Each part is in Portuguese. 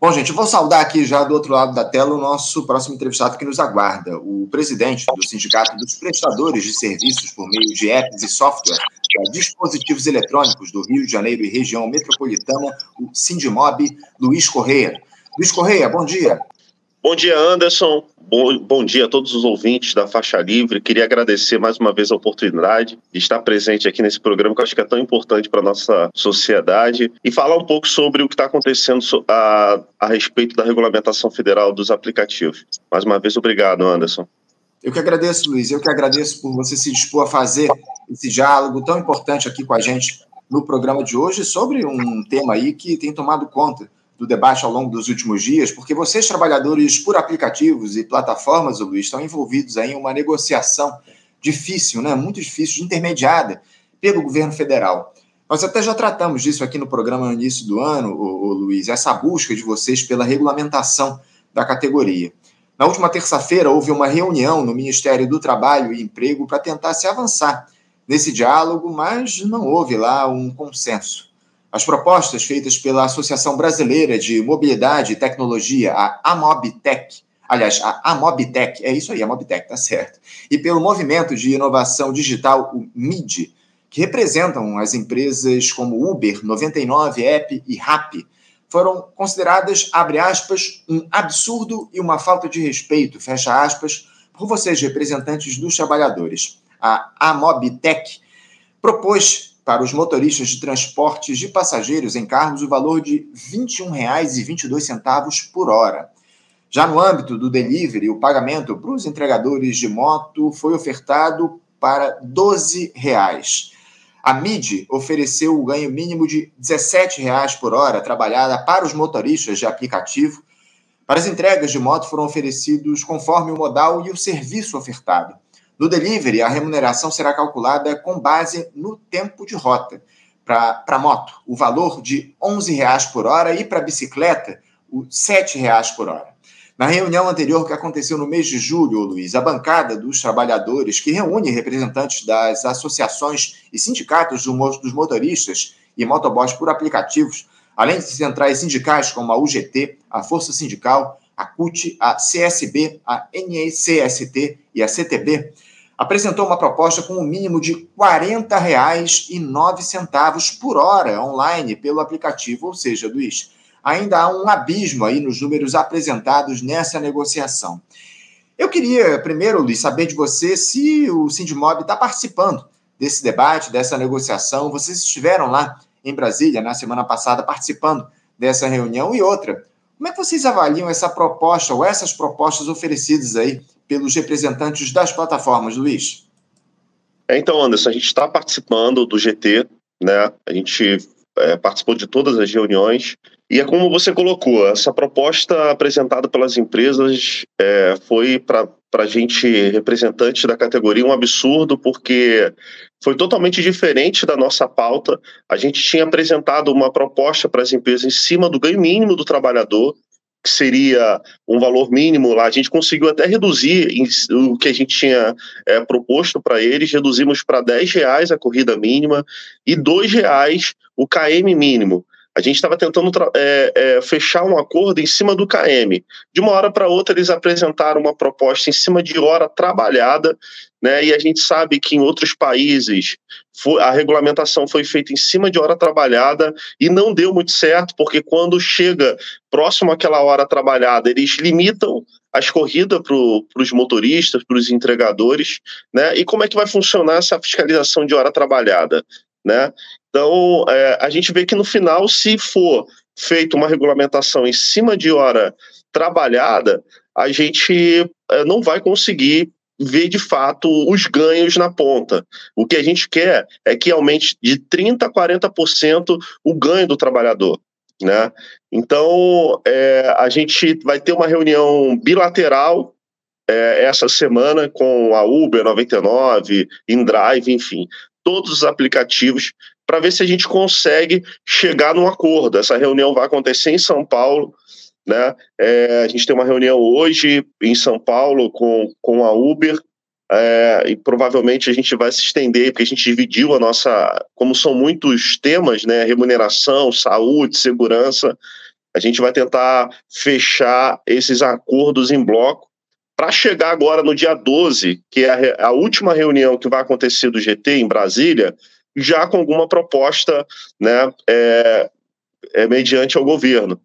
Bom, gente, vou saudar aqui já do outro lado da tela o nosso próximo entrevistado que nos aguarda, o presidente do Sindicato dos Prestadores de Serviços por meio de apps e software para dispositivos eletrônicos do Rio de Janeiro e região metropolitana, o Sindimob, Luiz Correia. Luiz Correia, bom dia. Bom dia, Anderson. Bom, bom dia a todos os ouvintes da Faixa Livre. Queria agradecer mais uma vez a oportunidade de estar presente aqui nesse programa que eu acho que é tão importante para a nossa sociedade e falar um pouco sobre o que está acontecendo a, a respeito da regulamentação federal dos aplicativos. Mais uma vez, obrigado, Anderson. Eu que agradeço, Luiz. Eu que agradeço por você se dispor a fazer esse diálogo tão importante aqui com a gente no programa de hoje sobre um tema aí que tem tomado conta do debate ao longo dos últimos dias, porque vocês, trabalhadores por aplicativos e plataformas, Luiz, estão envolvidos em uma negociação difícil, né, muito difícil, intermediada pelo governo federal. Nós até já tratamos disso aqui no programa no início do ano, o, Luiz, essa busca de vocês pela regulamentação da categoria. Na última terça-feira, houve uma reunião no Ministério do Trabalho e Emprego para tentar se avançar nesse diálogo, mas não houve lá um consenso. As propostas feitas pela Associação Brasileira de Mobilidade e Tecnologia, a AMOBTEC, aliás, a AMOBTEC, é isso aí, a AMOBTEC, tá certo, e pelo Movimento de Inovação Digital, o MID, que representam as empresas como Uber, 99 App e Rappi, foram consideradas, abre aspas, um absurdo e uma falta de respeito, fecha aspas, por vocês, representantes dos trabalhadores. A AMOBTEC propôs para os motoristas de transportes de passageiros em carros o valor de R$ 21,22 por hora. Já no âmbito do delivery, o pagamento para os entregadores de moto foi ofertado para 12 reais. A MID ofereceu o ganho mínimo de 17 reais por hora trabalhada para os motoristas de aplicativo. Para as entregas de moto foram oferecidos conforme o modal e o serviço ofertado. No delivery, a remuneração será calculada com base no tempo de rota. Para moto, o valor de R$ 11,00 por hora e para bicicleta, R$ 7,00 por hora. Na reunião anterior que aconteceu no mês de julho, Luiz, a bancada dos trabalhadores, que reúne representantes das associações e sindicatos dos motoristas e motoboys por aplicativos, além de centrais sindicais como a UGT, a Força Sindical, a CUT, a CSB, a NECST e a CTB, apresentou uma proposta com um mínimo de R$ 40,09 por hora online pelo aplicativo, ou seja, Luiz, ainda há um abismo aí nos números apresentados nessa negociação. Eu queria, primeiro, Luiz, saber de você se o Sindimob está participando desse debate, dessa negociação. Vocês estiveram lá em Brasília na semana passada participando dessa reunião e outra. Como é que vocês avaliam essa proposta ou essas propostas oferecidas aí pelos representantes das plataformas, Luiz? É, então, Anderson, a gente está participando do GT, né? A gente é, participou de todas as reuniões. E é como você colocou, essa proposta apresentada pelas empresas é, foi para a gente, representante da categoria, um absurdo, porque foi totalmente diferente da nossa pauta. A gente tinha apresentado uma proposta para as empresas em cima do ganho mínimo do trabalhador, que seria um valor mínimo lá, a gente conseguiu até reduzir o que a gente tinha é, proposto para eles, reduzimos para 10 reais a corrida mínima e 2 reais o KM mínimo. A gente estava tentando é, é, fechar um acordo em cima do KM. De uma hora para outra, eles apresentaram uma proposta em cima de hora trabalhada, né? E a gente sabe que em outros países foi, a regulamentação foi feita em cima de hora trabalhada e não deu muito certo, porque quando chega próximo àquela hora trabalhada, eles limitam as corridas para os motoristas, para os entregadores, né? E como é que vai funcionar essa fiscalização de hora trabalhada? Né? Então, é, a gente vê que no final, se for feita uma regulamentação em cima de hora trabalhada, a gente é, não vai conseguir ver de fato os ganhos na ponta. O que a gente quer é que aumente de 30% a 40% o ganho do trabalhador. Né? Então, é, a gente vai ter uma reunião bilateral é, essa semana com a Uber 99, InDrive, enfim, todos os aplicativos para ver se a gente consegue chegar num acordo. Essa reunião vai acontecer em São Paulo, né? É, a gente tem uma reunião hoje em São Paulo com, com a Uber. É, e provavelmente a gente vai se estender, porque a gente dividiu a nossa. Como são muitos temas, né? Remuneração, saúde, segurança. A gente vai tentar fechar esses acordos em bloco para chegar agora no dia 12, que é a, a, última reunião que vai acontecer do GT em Brasília, já com alguma proposta né, é, é mediante ao governo.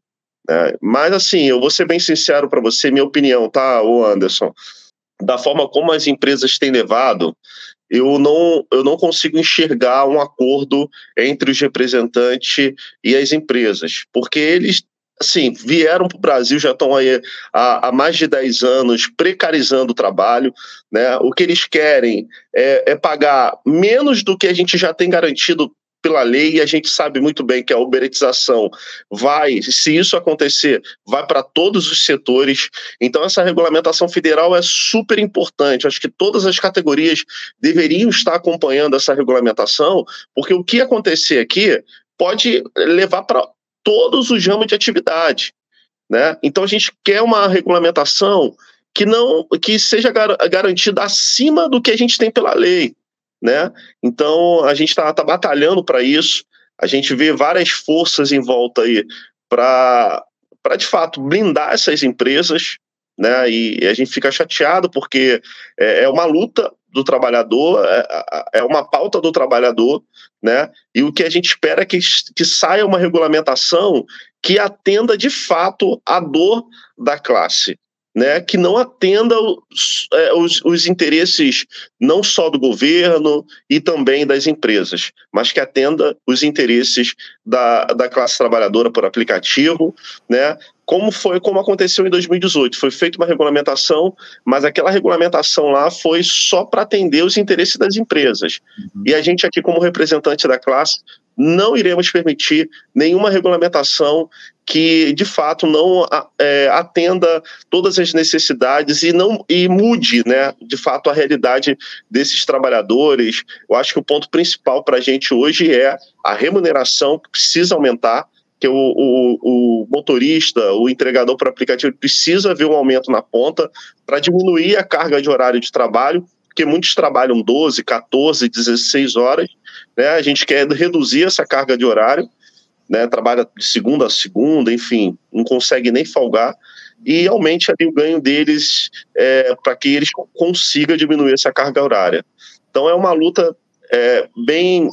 Né? Mas, assim, eu vou ser bem sincero para você, minha opinião, tá, o Anderson? Da forma como as empresas têm levado, eu não, eu não consigo enxergar um acordo entre os representantes e as empresas, porque eles assim, vieram para o Brasil, já estão aí há, há, mais de 10 anos precarizando o trabalho. Né? O que eles querem é, é, pagar menos do que a gente já tem garantido pela lei e a gente sabe muito bem que a uberetização vai, se isso acontecer, vai para todos os setores. Então essa regulamentação federal é super importante. Acho que todas as categorias deveriam estar acompanhando essa regulamentação, porque o que acontecer aqui pode levar para todos os ramos de atividade, né? Então a gente quer uma regulamentação que não que seja gar garantida acima do que a gente tem pela lei né? Então a gente está tá batalhando para isso. A gente vê várias forças em volta aí para de fato blindar essas empresas, né? E, e, a gente fica chateado porque é, é uma luta do trabalhador, é, é, uma pauta do trabalhador, né? E o que a gente espera é que, que saia uma regulamentação que atenda de fato a dor da classe né, que não atenda os, é, os, os, interesses não só do governo e também das empresas, mas que atenda os interesses da, da classe trabalhadora por aplicativo, né, como foi como aconteceu em 2018. Foi feita uma regulamentação, mas aquela regulamentação lá foi só para atender os interesses das empresas. Uhum. E a gente aqui, como representante da classe, não iremos permitir nenhuma regulamentação que de fato não é, atenda todas as necessidades e não e mude, né, de fato a realidade desses trabalhadores. Eu acho que o ponto principal para a gente hoje é a remuneração que precisa aumentar, que o, o, o motorista, o entregador para aplicativo precisa ver um aumento na ponta para diminuir a carga de horário de trabalho, porque muitos trabalham 12, 14, 16 horas. Né? A gente quer reduzir essa carga de horário né, trabalha de segunda a segunda, enfim, não consegue nem folgar, e aumente ali o ganho deles é, para que eles consigam diminuir essa carga horária. Então é uma luta é, bem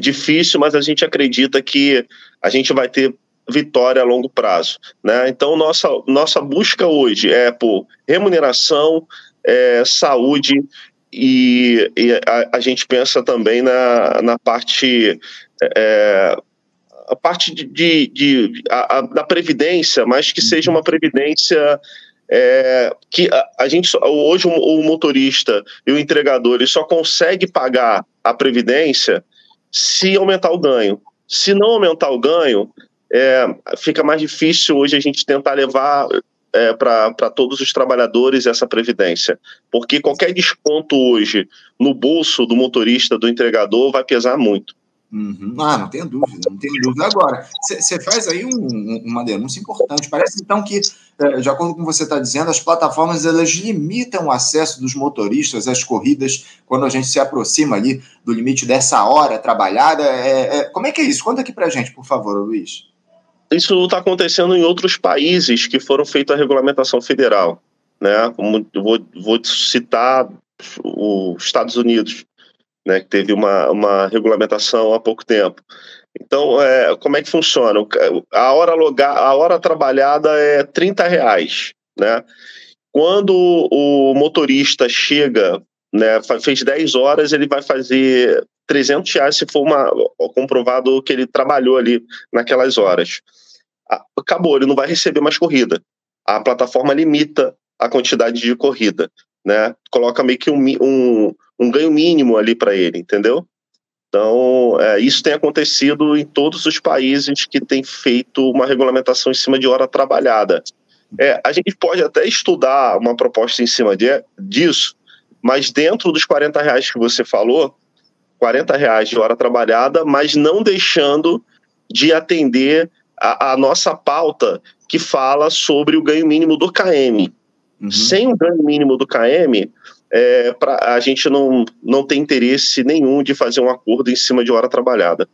difícil, mas a gente acredita que a gente vai ter vitória a longo prazo. Né? Então nossa, nossa busca hoje é por remuneração, é, saúde e, e a, a, gente pensa também na, na parte é, a parte de, de, de a, a, da previdência, mas que seja uma previdência é, que a, a, gente hoje o, o, motorista e o entregador ele só consegue pagar a previdência se aumentar o ganho. Se não aumentar o ganho, é, fica mais difícil hoje a gente tentar levar é, para todos os trabalhadores essa previdência, porque qualquer desconto hoje no bolso do motorista, do entregador, vai pesar muito. Uhum. Ah, não tenho dúvida, não tenho dúvida. Agora, você faz aí um, uma denúncia importante. Parece então que, é, de acordo com você está dizendo, as plataformas elas limitam o acesso dos motoristas às corridas quando a gente se aproxima ali do limite dessa hora trabalhada. É, é, como é que é isso? Conta aqui para gente, por favor, Luiz. Isso está acontecendo em outros países que foram feitos a regulamentação federal. Né? Como, vou, vou citar os Estados Unidos né, que teve uma, uma regulamentação há pouco tempo. Então, é, como é que funciona? A hora, logar, a hora trabalhada é 30 reais, né? Quando o motorista chega, né, fez 10 horas, ele vai fazer 300 reais se for uma, comprovado que ele trabalhou ali naquelas horas. Acabou, ele não vai receber mais corrida. A plataforma limita a quantidade de corrida, né? Coloca meio que um, um, um ganho mínimo ali para ele, entendeu? Então, é, isso tem acontecido em todos os países que têm feito uma regulamentação em cima de hora trabalhada. É, a gente pode até estudar uma proposta em cima de, disso, mas dentro dos 40 reais que você falou, 40 reais de hora trabalhada, mas não deixando de atender a, a nossa pauta que fala sobre o ganho mínimo do KM. Uhum. Sem o ganho mínimo do KM, é, pra, a gente não, não tem interesse nenhum de fazer um acordo em cima de hora trabalhada.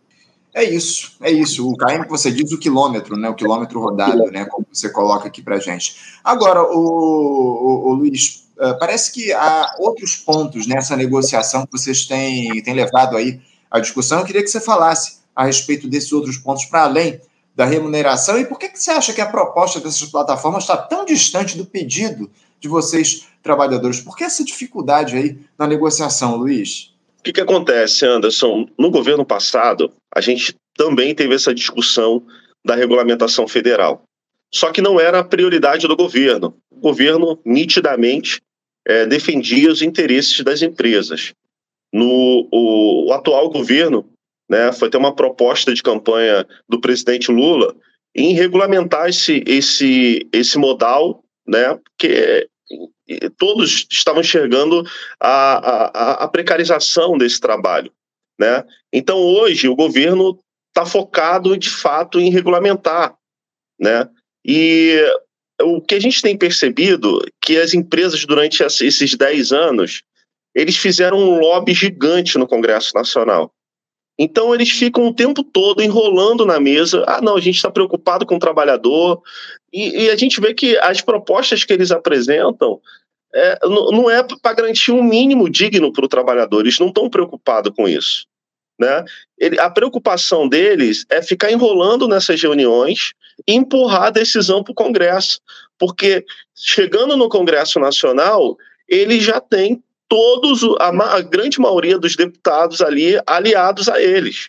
É isso, é isso. O KM que você diz, o quilômetro, né? O quilômetro rodado, né? Como você coloca aqui para gente. Agora, o, o, o Luiz, uh, parece que há outros pontos nessa negociação que vocês têm, têm levado aí à discussão. Eu queria que você falasse a respeito desses outros pontos para além da remuneração e por que, que você acha que a proposta dessas plataformas está tão distante do pedido de vocês, trabalhadores? Por que essa dificuldade aí na negociação, Luiz? O que, que acontece, Anderson? No governo passado, a gente também teve essa discussão da regulamentação federal. Só que não era a prioridade do governo. O governo, nitidamente, é, defendia os interesses das empresas. No o, o atual governo, né, foi ter uma proposta de campanha do presidente Lula em regulamentar esse, esse, esse modal, né, que todos estavam enxergando a, a, a precarização desse trabalho. Né? Então, hoje, o governo está focado, de fato, em regulamentar. Né? E o que a gente tem percebido que as empresas, durante esses 10 anos, eles fizeram um lobby gigante no Congresso Nacional. Então eles ficam o tempo todo enrolando na mesa. Ah, não, a gente está preocupado com o trabalhador. E, e, a gente vê que as propostas que eles apresentam é, não é para garantir um mínimo digno para o trabalhador. Eles não estão preocupados com isso. Né? Ele, a preocupação deles é ficar enrolando nessas reuniões e empurrar a decisão para o Congresso. Porque chegando no Congresso Nacional, ele já tem todos, a, a grande maioria dos deputados ali aliados a eles.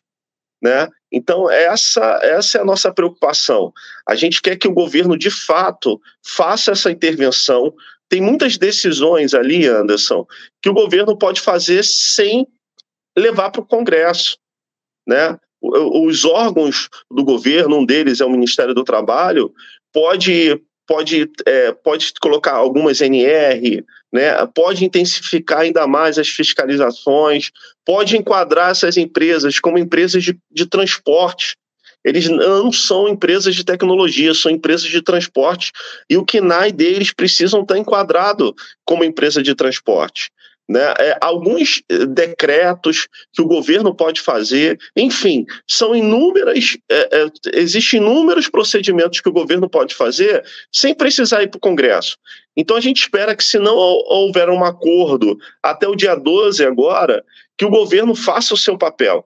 Né? Então, essa, essa é a nossa preocupação. A gente quer que o governo, de fato, faça essa intervenção. Tem muitas decisões ali, Anderson, que o governo pode fazer sem levar para o Congresso. Né? Os órgãos do governo, um deles é o Ministério do Trabalho, pode, pode, é, pode colocar algumas NR, né? pode intensificar ainda mais as fiscalizações, pode enquadrar essas empresas como empresas de, de transporte. Eles não são empresas de tecnologia, são empresas de transporte e o KNAI deles precisam estar enquadrado como empresa de transporte né, é, alguns eh, decretos que o governo pode fazer, enfim, são inúmeras, é, é, existem inúmeros procedimentos que o governo pode fazer sem precisar ir para o Congresso. Então a gente espera que, se não houver um acordo até o dia 12 agora, que o governo faça o seu papel.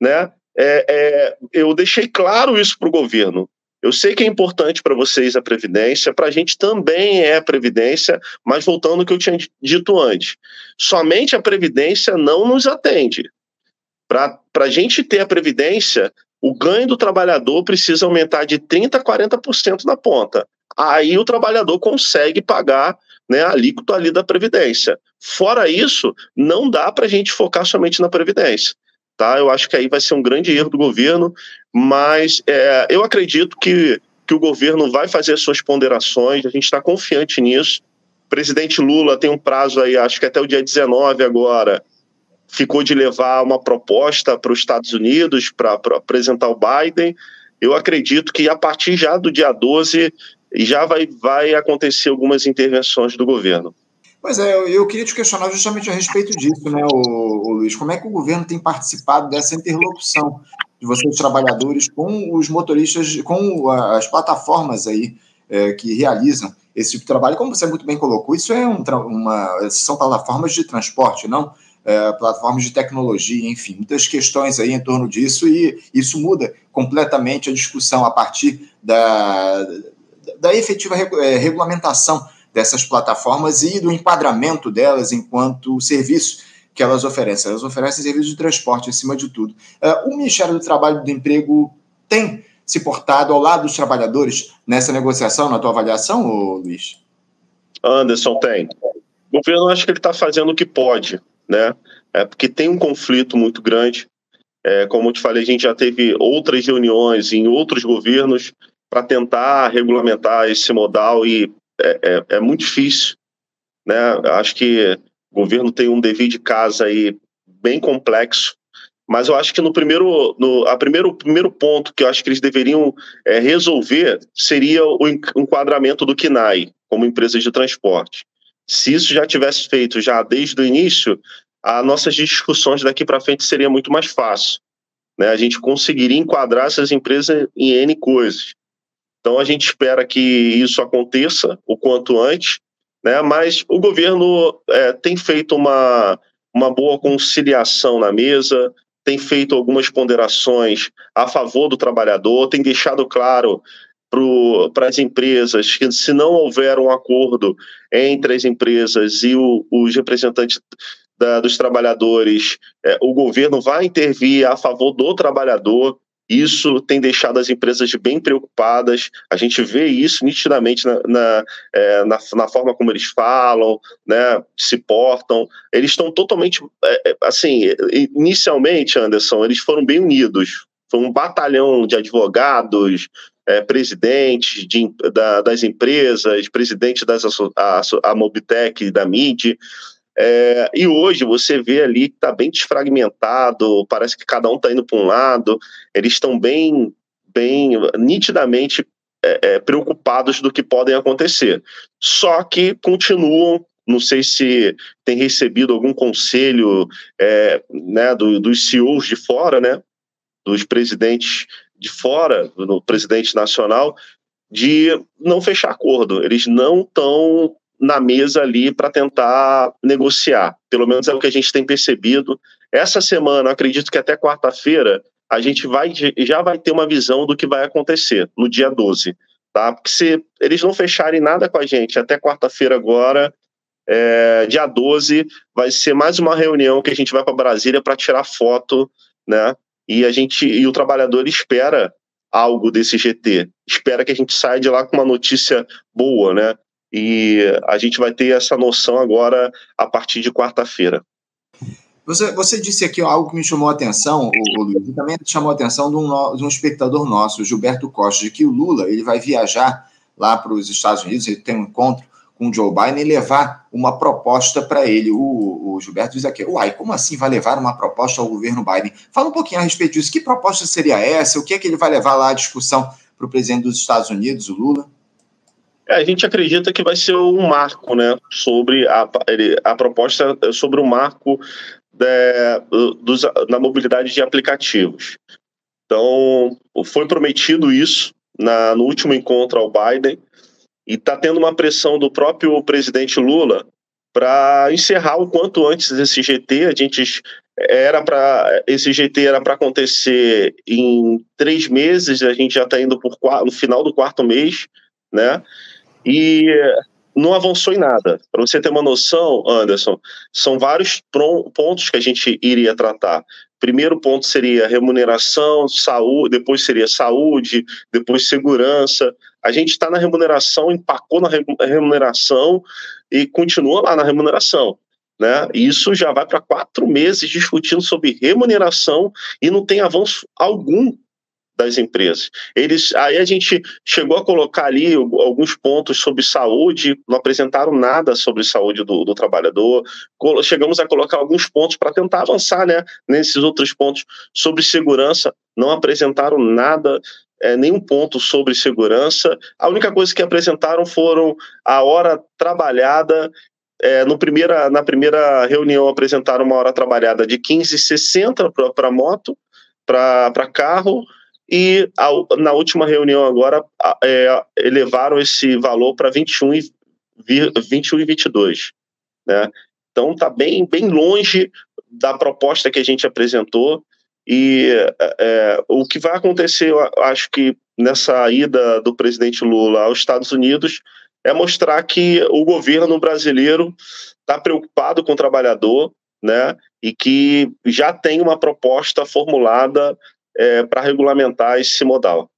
Né? É, é, eu deixei claro isso para o governo. Eu sei que é importante para vocês a Previdência, para a gente também é a Previdência, mas voltando ao que eu tinha dito antes, somente a Previdência não nos atende. Para a gente ter a Previdência, o ganho do trabalhador precisa aumentar de 30% a 40% na ponta. Aí o trabalhador consegue pagar né, a alíquota ali da Previdência. Fora isso, não dá para a gente focar somente na Previdência. Tá? Eu acho que aí vai ser um grande erro do governo, mas é, eu acredito que, que o governo vai fazer suas ponderações, a gente está confiante nisso. O presidente Lula tem um prazo aí, acho que até o dia 19 agora, ficou de levar uma proposta para os Estados Unidos para apresentar o Biden. Eu acredito que a partir já do dia 12 já vai, vai acontecer algumas intervenções do governo. Pois é, eu, queria te questionar justamente a respeito disso, né, o, o, Luiz? Como é que o governo tem participado dessa interlocução de vocês, trabalhadores, com os motoristas, com as plataformas aí é, que realizam esse tipo de trabalho? Como você muito bem colocou, isso é um, uma, são plataformas de transporte, não? É, plataformas de tecnologia, enfim, muitas questões aí em torno disso, e isso muda completamente a discussão a partir da, da efetiva é, regulamentação dessas plataformas e do enquadramento delas enquanto serviço que elas oferecem. Elas oferecem serviço de transporte acima de tudo. Uh, o Ministério do Trabalho e do Emprego tem se portado ao lado dos trabalhadores nessa negociação, na tua avaliação, Luiz? Anderson, tem. O governo acho que ele está fazendo o que pode, né? É porque tem um conflito muito grande. É, como eu te falei, a gente já teve outras reuniões em outros governos para tentar regulamentar esse modal e é, é, é muito difícil. Né? Acho que o governo tem um dever de casa aí bem complexo, mas eu acho que no primeiro, no a primeiro, primeiro ponto que eu acho que eles deveriam é, resolver seria o enquadramento do KNAI como empresa de transporte. Se isso já tivesse feito já desde o início, as nossas discussões daqui para frente seria muito mais fácil. né, a gente conseguiria enquadrar essas empresas em N coisas. Então a gente espera que isso aconteça o quanto antes, né, mas o governo é, tem feito uma, uma boa conciliação na mesa, tem feito algumas ponderações a favor do trabalhador, tem deixado claro para as empresas que se não houver um acordo entre as empresas e o, os representantes da, dos trabalhadores, é, o governo vai intervir a favor do trabalhador. Isso tem deixado as empresas bem preocupadas. A gente vê isso nitidamente na, na, é, na, na, forma como eles falam, né, se portam. Eles estão totalmente. É, é assim, inicialmente, Anderson, eles foram bem unidos. Foi um batalhão de advogados, é, presidentes de, da, das empresas, presidente das, a, a Mobitec, da MID. É, e hoje você vê ali que está bem desfragmentado, parece que cada um está indo para um lado, eles estão bem, bem nitidamente é, é, preocupados do que podem acontecer. Só que continuam, não sei se tem recebido algum conselho é, né, do, dos CEOs de fora, né, dos presidentes de fora, do presidente nacional, de não fechar acordo. Eles não estão na mesa ali para tentar negociar. Pelo menos é o que a gente tem percebido. Essa semana, acredito que até quarta-feira, a gente vai, já vai ter uma visão do que vai acontecer no dia 12. Tá? Porque se eles não fecharem nada com a gente até quarta-feira agora, é, dia 12, vai ser mais uma reunião que a gente vai para Brasília para tirar foto, né? E a gente e o trabalhador espera algo desse GT, espera que a gente saia de lá com uma notícia boa, né? E a gente vai ter essa noção agora a partir de quarta-feira. Você, você disse aqui algo que me chamou a atenção, o, Luiz, e também chamou a atenção de um, de um espectador nosso, Gilberto Costa, de que o Lula ele vai viajar lá para os Estados Unidos, ele tem um encontro com o Joe Biden e levar uma proposta para ele. O, o, Gilberto diz aqui, uai, como assim vai levar uma proposta ao governo Biden? Fala um pouquinho a respeito disso. Que proposta seria essa? O que é que ele vai levar lá à discussão para o presidente dos Estados Unidos, o Lula? É, a gente acredita que vai ser um marco, né, sobre a, a proposta sobre o marco de, dos, na mobilidade de aplicativos. Então, foi prometido isso na, no último encontro ao Biden e está tendo uma pressão do próprio presidente Lula para encerrar o quanto antes esse GT. A gente era para esse GT era para acontecer em três meses. A gente já está indo por no final do quarto mês, né? E não avançou em nada. Para você ter uma noção, Anderson, são vários pontos que a gente iria tratar. Primeiro ponto seria remuneração, saúde, depois seria saúde, depois segurança. A gente está na remuneração, empacou na remuneração e continua lá na remuneração. Né? Isso já vai para quatro meses discutindo sobre remuneração e não tem avanço algum das empresas. Eles, aí a gente chegou a colocar ali alguns pontos sobre saúde, não apresentaram nada sobre saúde do, do trabalhador. Chegamos a colocar alguns pontos para tentar avançar, né? Nesses outros pontos sobre segurança, não apresentaram nada. É, nenhum ponto sobre segurança. A única coisa que apresentaram foram a hora trabalhada é, no primeira, na primeira reunião apresentaram uma hora trabalhada de 15,60 para moto, para carro, e na última reunião agora é, elevaram esse valor para 21 e, 21 e 22. Né? Então está bem, bem longe da proposta que a gente apresentou e é, é, o que vai acontecer, eu acho que nessa ida do presidente Lula aos Estados Unidos é mostrar que o governo brasileiro está preocupado com o trabalhador, né? E que já tem uma proposta formulada é, para regulamentar esse modal.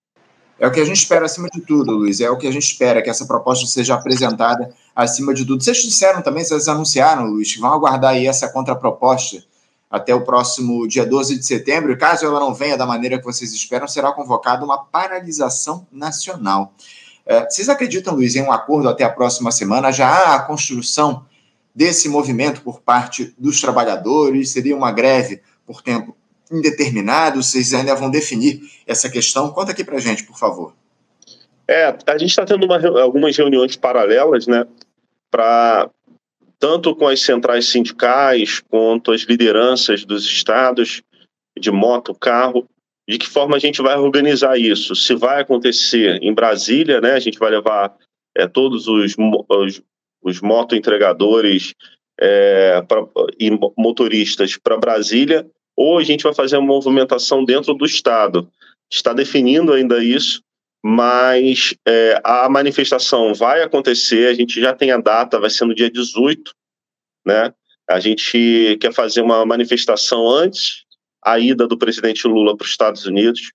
É o que a gente espera acima de tudo, Luiz. É o que a gente espera, que essa proposta seja apresentada acima de tudo. Vocês disseram também, vocês anunciaram, Luiz, que vão aguardar aí essa contraproposta até o próximo dia 12 de setembro. E caso ela não venha da maneira que vocês esperam, será convocada uma paralisação nacional. É, vocês acreditam, Luiz, em um acordo até a próxima semana? Já há a construção desse movimento por parte dos trabalhadores? Seria uma greve por tempo indeterminado? Vocês ainda vão definir essa questão? Conta aqui para gente, por favor. É, a gente está tendo uma, algumas reuniões paralelas, né, para tanto com as centrais sindicais quanto as lideranças dos estados de moto, carro, de que forma a gente vai organizar isso. Se vai acontecer em Brasília, né, a gente vai levar é, todos os, os, os motoentregadores é, pra, e motoristas para Brasília, ou a gente vai fazer uma movimentação dentro do Estado. Está definindo ainda isso, mas é, a manifestação vai acontecer, a gente já tem a data, vai ser no dia 18, né? A gente quer fazer uma manifestação antes a ida do presidente Lula para os Estados Unidos,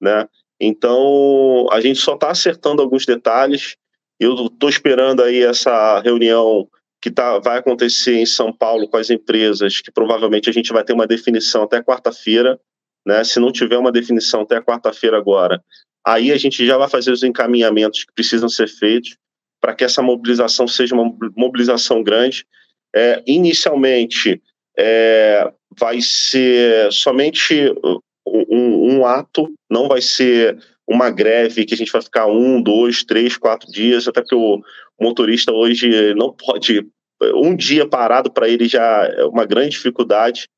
né? Então a gente só está acertando alguns detalhes. Eu estou esperando aí essa reunião que tá, vai acontecer em São Paulo com as empresas, que provavelmente a gente vai ter uma definição até quarta-feira, né? Se não tiver uma definição até quarta-feira agora, aí a gente já vai fazer os encaminhamentos que precisam ser feitos para que essa mobilização seja uma mobilização grande. É, inicialmente, é, vai ser somente um, um, ato, não vai ser uma greve que a gente vai ficar um, dois, três, quatro dias, até porque o motorista hoje não pode. Um dia parado para ele já é uma grande dificuldade,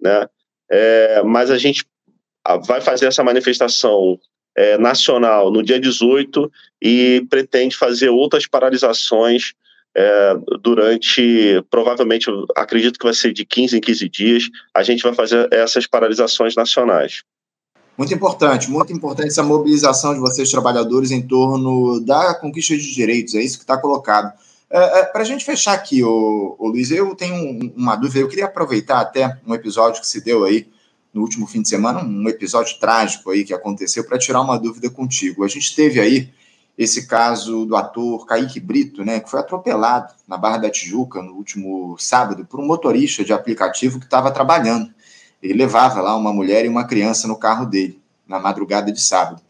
né? É, mas a gente vai fazer essa manifestação é, nacional no dia 18 e pretende fazer outras paralisações é, durante, provavelmente, acredito que vai ser de 15 em 15 dias, a gente vai fazer essas paralisações nacionais. Muito importante, muito importante essa mobilização de vocês, trabalhadores, em torno da conquista de direitos, é isso que está colocado. É, é, Para a gente fechar aqui, o, Luiz, eu tenho uma dúvida, eu queria aproveitar até um episódio que se deu aí no último fim de semana, um episódio trágico aí que aconteceu, para tirar uma dúvida contigo. A gente teve aí esse caso do ator Kaique Brito, né, que foi atropelado na Barra da Tijuca no último sábado por um motorista de aplicativo que estava trabalhando. Ele levava lá uma mulher e uma criança no carro dele, na madrugada de sábado.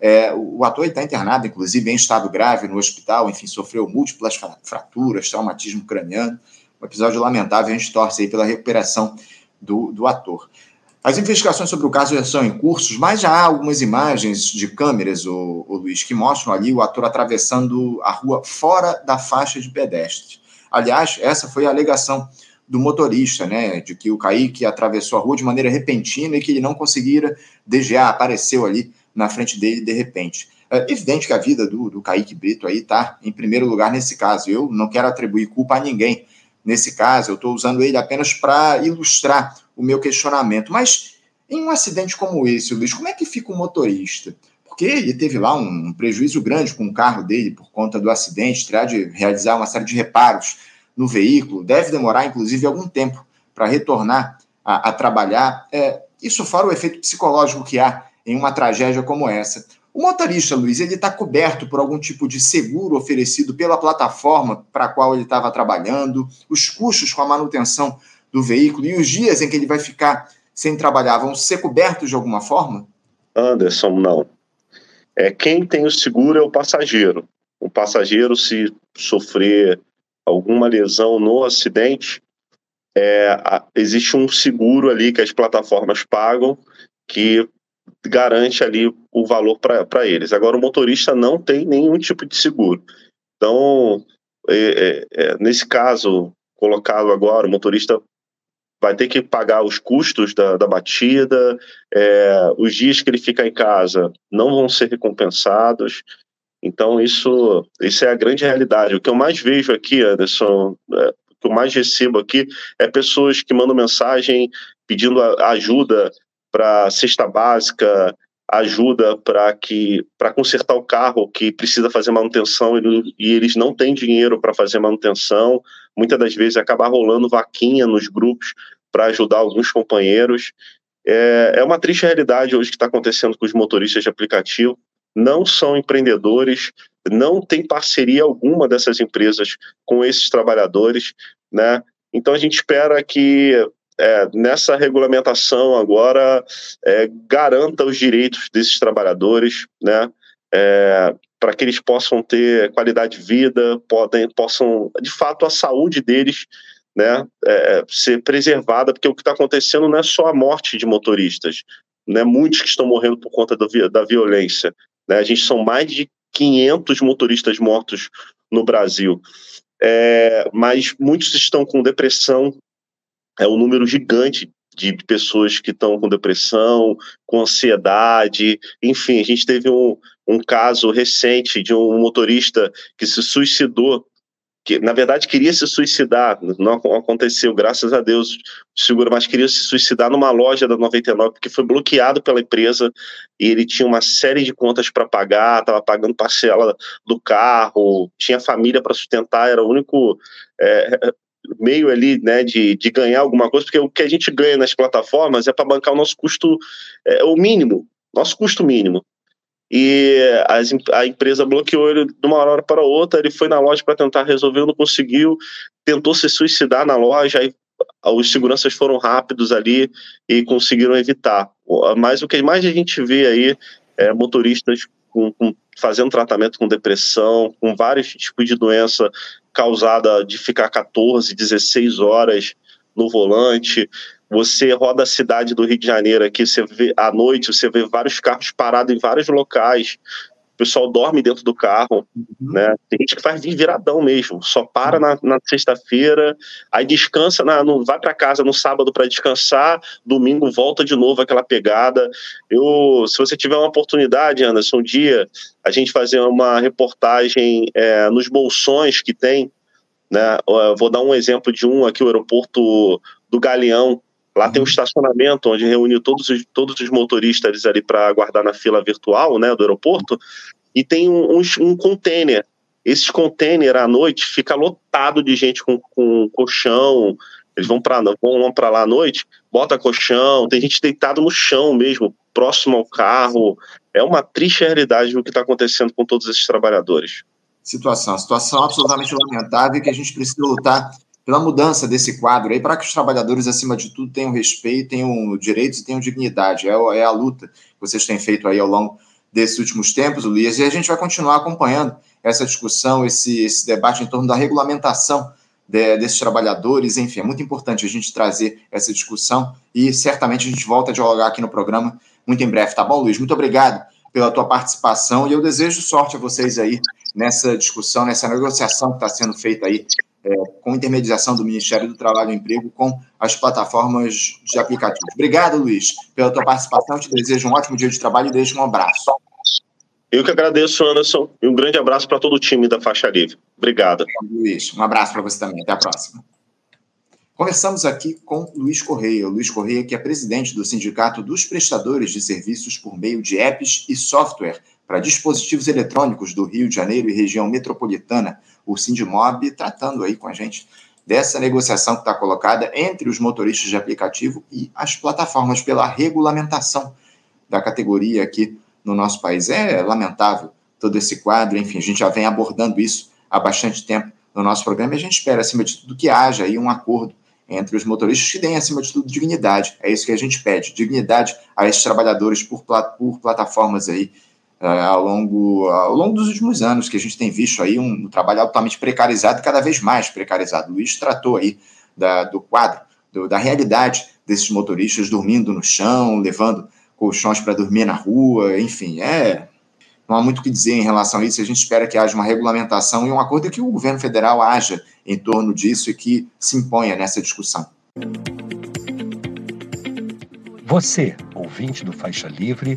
É, o ator está internado, inclusive, em estado grave no hospital, enfim, sofreu múltiplas fraturas, traumatismo craniano. Um episódio lamentável, a gente torce aí pela recuperação do, do ator. As investigações sobre o caso já são em cursos, mas já há algumas imagens de câmeras, o, o Luiz, que mostram ali o ator atravessando a rua fora da faixa de pedestres. Aliás, essa foi a alegação do motorista, né, de que o Kaique atravessou a rua de maneira repentina e que ele não conseguira desviar, apareceu ali na frente dele de repente. É evidente que a vida do, do Kaique Brito aí está em primeiro lugar nesse caso. Eu não quero atribuir culpa a ninguém nesse caso, eu estou usando ele apenas para ilustrar o meu questionamento. Mas em um acidente como esse, Luiz, como é que fica o motorista? Porque ele teve lá um prejuízo grande com o carro dele por conta do acidente, terá de realizar uma série de reparos no veículo, deve demorar inclusive algum tempo para retornar a, a trabalhar. É, isso fora o efeito psicológico que há em uma tragédia como essa. O motorista, Luiz, ele está coberto por algum tipo de seguro oferecido pela plataforma para a qual ele estava trabalhando, os custos com a manutenção do veículo e os dias em que ele vai ficar sem trabalhar vão ser cobertos de alguma forma? Anderson, não. É quem tem o seguro é o passageiro. O passageiro, se sofrer alguma lesão no acidente, é, existe um seguro ali que as plataformas pagam que garante ali o valor para eles. Agora, o motorista não tem nenhum tipo de seguro. Então, é, é, é nesse caso colocado agora, o motorista vai ter que pagar os custos da, da batida, é, os dias que ele fica em casa não vão ser recompensados. Então, isso, isso é a grande realidade. O que eu mais vejo aqui, Anderson, é, o que eu mais recebo aqui é pessoas que mandam mensagem pedindo ajuda para cesta básica, ajuda para que para consertar o carro que precisa fazer manutenção e, e eles não têm dinheiro para fazer manutenção. Muitas das vezes acaba rolando vaquinha nos grupos para ajudar alguns companheiros. É, é uma triste realidade hoje que está acontecendo com os motoristas de aplicativo. Não são empreendedores, não tem parceria alguma dessas empresas com esses trabalhadores, né? Então a gente espera que é, nessa regulamentação agora é, garanta os direitos desses trabalhadores, né? É, para que eles possam ter qualidade de vida, podem, possam, de fato, a saúde deles né, é, ser preservada, porque o que está acontecendo não é só a morte de motoristas, né, muitos que estão morrendo por conta do, da violência. Né, a gente são mais de 500 motoristas mortos no Brasil, é, mas muitos estão com depressão, é um número gigante, de pessoas que estão com depressão, com ansiedade, enfim, a gente teve um, um caso recente de um motorista que se suicidou que na verdade queria se suicidar, não aconteceu, graças a Deus, seguro, mas queria se suicidar numa loja da 99 porque foi bloqueado pela empresa e ele tinha uma série de contas para pagar, estava pagando parcela do carro, tinha família para sustentar, era o único é, meio ali, né, de, de ganhar alguma coisa, porque o que a gente ganha nas plataformas é para bancar o nosso custo, é, o mínimo, nosso custo mínimo e as, a empresa bloqueou ele de uma hora para outra. Ele foi na loja para tentar resolver, não conseguiu, tentou se suicidar na loja. Aí os seguranças foram rápidos ali e conseguiram evitar. Mas o que mais a gente vê aí é motoristas com, com, fazendo tratamento com depressão, com vários tipos de doença causada de ficar 14, 16 horas no volante, você roda a cidade do Rio de Janeiro aqui, você vê à noite, você vê vários carros parados em vários locais. O pessoal dorme dentro do carro, uhum. né? Tem gente que faz viradão mesmo, só para na, na sexta-feira, aí descansa, na, no, vai para casa no sábado para descansar, domingo volta de novo aquela pegada. Eu, se você tiver uma oportunidade, Anderson, um dia a gente fazer uma reportagem é, nos bolsões que tem, né? Eu vou dar um exemplo de um aqui, o aeroporto do Galeão, Lá tem um estacionamento onde reúne todos os, todos os motoristas ali para aguardar na fila virtual né, do aeroporto. E tem um, um, um container. Esse container à noite fica lotado de gente com, com colchão. Eles vão para vão lá à noite, bota colchão, tem gente deitado no chão mesmo, próximo ao carro. É uma triste realidade o que está acontecendo com todos esses trabalhadores. Situação, situação absolutamente lamentável que a gente precisa lutar pela mudança desse quadro aí, para que os trabalhadores, acima de tudo, tenham respeito, tenham direitos e tenham dignidade. É, é a luta que vocês têm feito aí ao longo desses últimos tempos, Luiz, e a gente vai continuar acompanhando essa discussão, esse, esse debate em torno da regulamentação de, desses trabalhadores, enfim, é muito importante a gente trazer essa discussão e certamente a gente volta a dialogar aqui no programa muito em breve, tá bom, Luiz? Muito obrigado pela tua participação e eu desejo sorte a vocês aí nessa discussão, nessa negociação que está sendo feita aí é, com intermediação do Ministério do Trabalho e Emprego com as plataformas de aplicativos. Obrigado, Luiz, pela tua participação. Te desejo um ótimo dia de trabalho e deixo um abraço. Eu que agradeço, Anderson, e um grande abraço para todo o time da Faixa Livre. Obrigado. Luiz, um abraço para você também. Até a próxima. Conversamos aqui com Luiz Correia. O Luiz Correia, que é presidente do Sindicato dos Prestadores de Serviços por meio de apps e software para dispositivos eletrônicos do Rio de Janeiro e região metropolitana, o Sindimob, tratando aí com a gente dessa negociação que está colocada entre os motoristas de aplicativo e as plataformas pela regulamentação da categoria aqui no nosso país. É lamentável todo esse quadro, enfim, a gente já vem abordando isso há bastante tempo no nosso programa e a gente espera, acima de tudo, que haja aí um acordo entre os motoristas que deem, acima de tudo, dignidade. É isso que a gente pede, dignidade a esses trabalhadores por, por plataformas aí ao, longo, ao longo dos últimos anos, que a gente tem visto aí um, trabalho altamente precarizado cada vez mais precarizado. O Luiz tratou aí da, do quadro, do, da realidade desses motoristas dormindo no chão, levando colchões para dormir na rua, enfim, é não há muito o que dizer em relação a isso. A gente espera que haja uma regulamentação e um acordo que o governo federal haja em torno disso e que se imponha nessa discussão. Você, ouvinte do Faixa Livre,